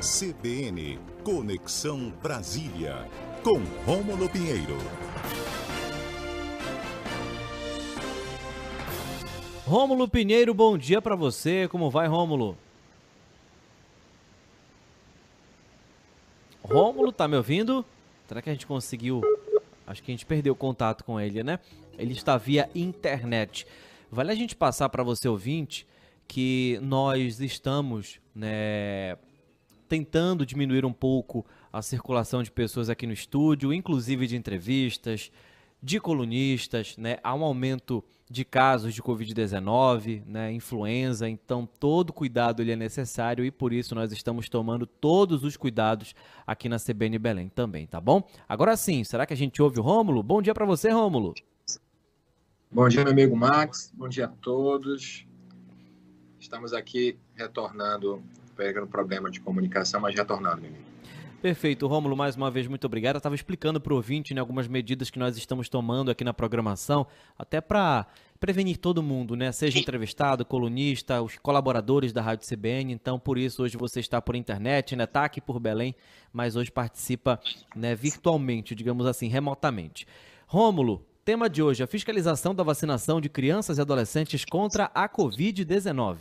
CBN Conexão Brasília, com Rômulo Pinheiro. Rômulo Pinheiro, bom dia para você. Como vai, Rômulo? Rômulo, tá me ouvindo? Será que a gente conseguiu? Acho que a gente perdeu contato com ele, né? Ele está via internet. Vale a gente passar para você ouvinte que nós estamos, né, tentando diminuir um pouco a circulação de pessoas aqui no estúdio, inclusive de entrevistas, de colunistas, né? Há um aumento de casos de Covid-19, né? Influenza, então todo cuidado ele é necessário e por isso nós estamos tomando todos os cuidados aqui na CBN Belém também, tá bom? Agora sim, será que a gente ouve o Rômulo? Bom dia para você, Rômulo. Bom dia, meu amigo Max. Bom dia a todos. Estamos aqui retornando pegando problema de comunicação, mas retornando, menino. Perfeito, Rômulo, mais uma vez, muito obrigado. Eu estava explicando para o ouvinte né, algumas medidas que nós estamos tomando aqui na programação, até para prevenir todo mundo, né? Seja entrevistado, colunista, os colaboradores da Rádio CBN. Então, por isso, hoje você está por internet, né? Está aqui por Belém, mas hoje participa né, virtualmente, digamos assim, remotamente. Rômulo, tema de hoje, a fiscalização da vacinação de crianças e adolescentes contra a Covid-19.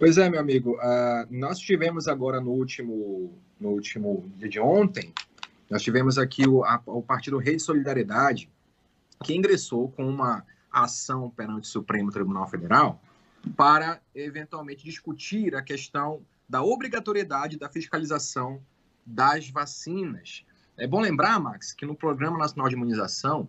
Pois é, meu amigo. Uh, nós tivemos agora no último, no último dia de ontem, nós tivemos aqui o, a, o Partido Rede Solidariedade, que ingressou com uma ação perante o Supremo Tribunal Federal para eventualmente discutir a questão da obrigatoriedade da fiscalização das vacinas. É bom lembrar, Max, que no Programa Nacional de Imunização,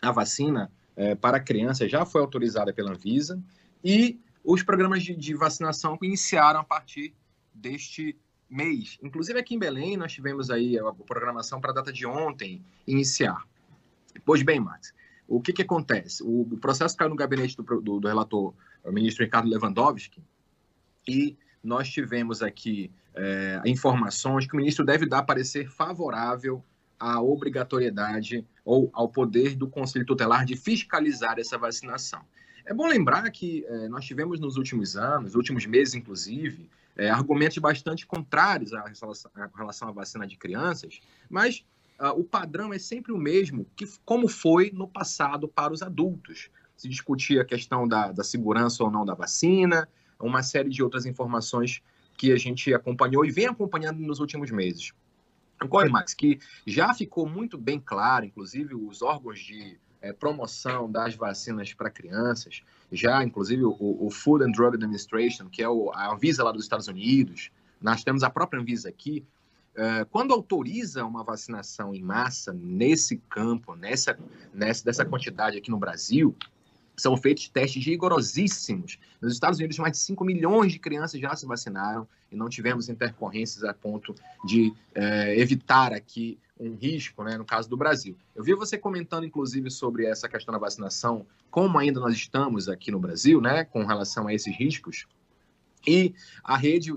a vacina é, para crianças já foi autorizada pela Anvisa e os programas de, de vacinação iniciaram a partir deste mês. Inclusive aqui em Belém nós tivemos aí a programação para a data de ontem iniciar. Pois bem, Max, o que, que acontece? O, o processo caiu no gabinete do, do, do, relator, o ministro Ricardo Lewandowski, e nós tivemos aqui é, informações que o ministro deve dar parecer favorável à obrigatoriedade ou ao poder do Conselho Tutelar de fiscalizar essa vacinação. É bom lembrar que é, nós tivemos nos últimos anos, últimos meses inclusive, é, argumentos bastante contrários à relação, à vacina de crianças, mas uh, o padrão é sempre o mesmo que como foi no passado para os adultos. Se discutia a questão da, da segurança ou não da vacina, uma série de outras informações que a gente acompanhou e vem acompanhando nos últimos meses. Ocorre, Max, que já ficou muito bem claro, inclusive os órgãos de é, promoção das vacinas para crianças, já inclusive o, o, Food and Drug Administration, que é o, a Anvisa lá dos Estados Unidos, nós temos a própria Anvisa aqui, é, quando autoriza uma vacinação em massa nesse campo, nessa, nessa dessa quantidade aqui no Brasil, são feitos testes rigorosíssimos. Nos Estados Unidos, mais de 5 milhões de crianças já se vacinaram e não tivemos intercorrências a ponto de é, evitar aqui um risco, né, no caso do Brasil. Eu vi você comentando, inclusive, sobre essa questão da vacinação, como ainda nós estamos aqui no Brasil, né, com relação a esses riscos. E a rede,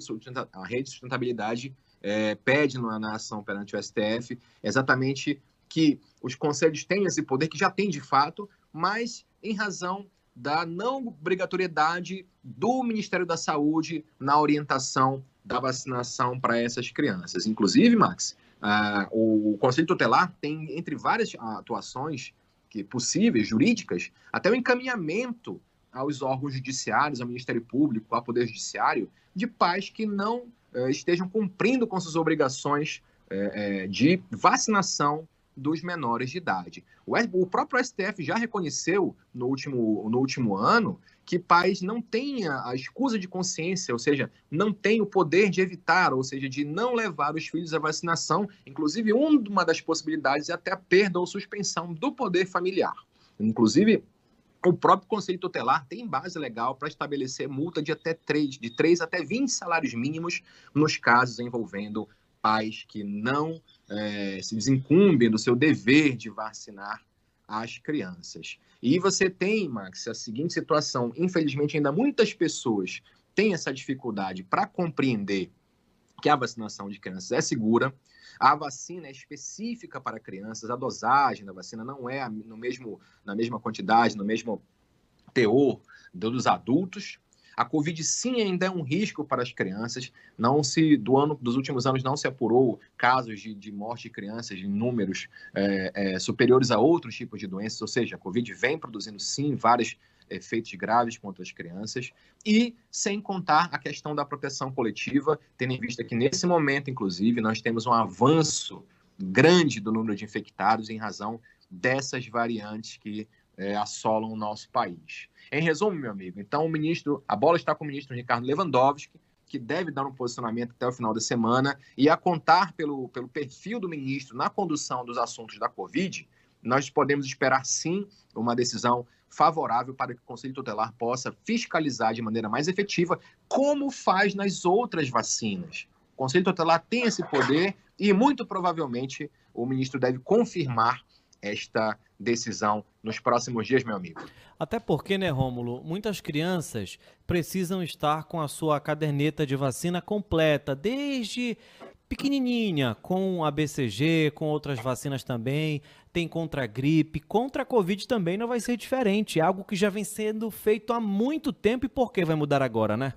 a rede de sustentabilidade é, pede na ação perante o STF exatamente que os conselhos tenham esse poder, que já tem de fato, mas em razão da não obrigatoriedade do Ministério da Saúde na orientação da vacinação para essas crianças. Inclusive, Max, o Conselho Tutelar tem, entre várias atuações que possíveis, jurídicas, até o encaminhamento aos órgãos judiciários, ao Ministério Público, ao Poder Judiciário, de pais que não uh, estejam cumprindo com suas obrigações uh, de vacinação dos menores de idade. O, próprio STF já reconheceu no último, no último ano que pais não têm a escusa de consciência, ou seja, não têm o poder de evitar, ou seja, de não levar os filhos à vacinação. Inclusive, uma das possibilidades é até a perda ou suspensão do poder familiar. Inclusive, o próprio Conselho Tutelar tem base legal para estabelecer multa de até 3, de 3 até 20 salários mínimos nos casos envolvendo pais que não é, se desincumbem do seu dever de vacinar as crianças. E você tem, Max, a seguinte situação: infelizmente, ainda muitas pessoas têm essa dificuldade para compreender que a vacinação de crianças é segura. A vacina é específica para crianças, a dosagem da vacina não é no mesmo, na mesma quantidade, no mesmo teor dos adultos. A Covid sim ainda é um risco para as crianças. Não se do ano dos últimos anos não se apurou casos de, de morte de crianças em números é, é, superiores a outros tipos de doenças. Ou seja, a Covid vem produzindo sim vários efeitos graves contra as crianças e sem contar a questão da proteção coletiva, tendo em vista que nesse momento, inclusive, nós temos um avanço grande do número de infectados em razão dessas variantes que é, assolam o nosso país. Em resumo, meu amigo, então o ministro, a bola está com o ministro Ricardo Lewandowski, que deve dar um posicionamento até o final da semana, e a contar pelo, pelo perfil do ministro na condução dos assuntos da Covid, nós podemos esperar sim uma decisão favorável para que o Conselho Tutelar possa fiscalizar de maneira mais efetiva, como faz nas outras vacinas. O Conselho Tutelar tem esse poder e, muito provavelmente, o ministro deve confirmar esta decisão nos próximos dias, meu amigo. Até porque, né, Rômulo, muitas crianças precisam estar com a sua caderneta de vacina completa, desde pequenininha, com a BCG, com outras vacinas também, tem contra a gripe, contra a Covid também não vai ser diferente, é algo que já vem sendo feito há muito tempo e por que vai mudar agora, né?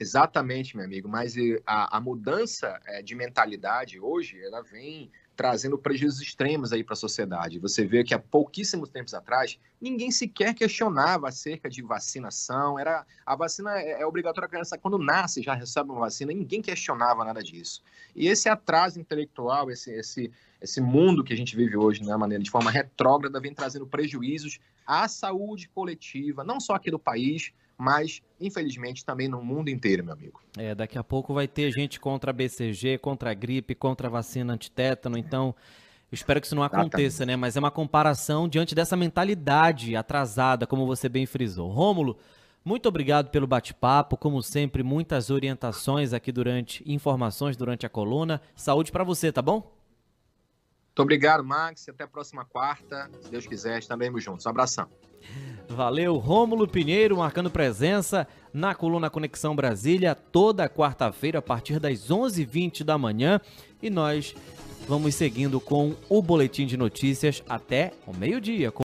Exatamente, meu amigo, mas a, a mudança é, de mentalidade hoje, ela vem trazendo prejuízos extremos aí para a sociedade. Você vê que há pouquíssimos tempos atrás, ninguém sequer questionava acerca de vacinação. Era a vacina é, é obrigatória a criança quando nasce já recebe uma vacina. Ninguém questionava nada disso. E esse atraso intelectual, esse esse esse mundo que a gente vive hoje, né, maneira de forma retrógrada, vem trazendo prejuízos à saúde coletiva, não só aqui do país, mas infelizmente também no mundo inteiro, meu amigo. É, daqui a pouco vai ter gente contra a BCG, contra a gripe, contra a vacina antitétano, então espero que isso não aconteça, né? Mas é uma comparação diante dessa mentalidade atrasada, como você bem frisou. Rômulo, muito obrigado pelo bate-papo, como sempre, muitas orientações aqui durante informações durante a coluna. Saúde para você, tá bom? Muito obrigado, Max. Até a próxima quarta. Se Deus quiser, estaremos juntos. Um abração. Valeu, Rômulo Pinheiro marcando presença na coluna Conexão Brasília toda quarta-feira a partir das 11h20 da manhã e nós vamos seguindo com o boletim de notícias até o meio-dia.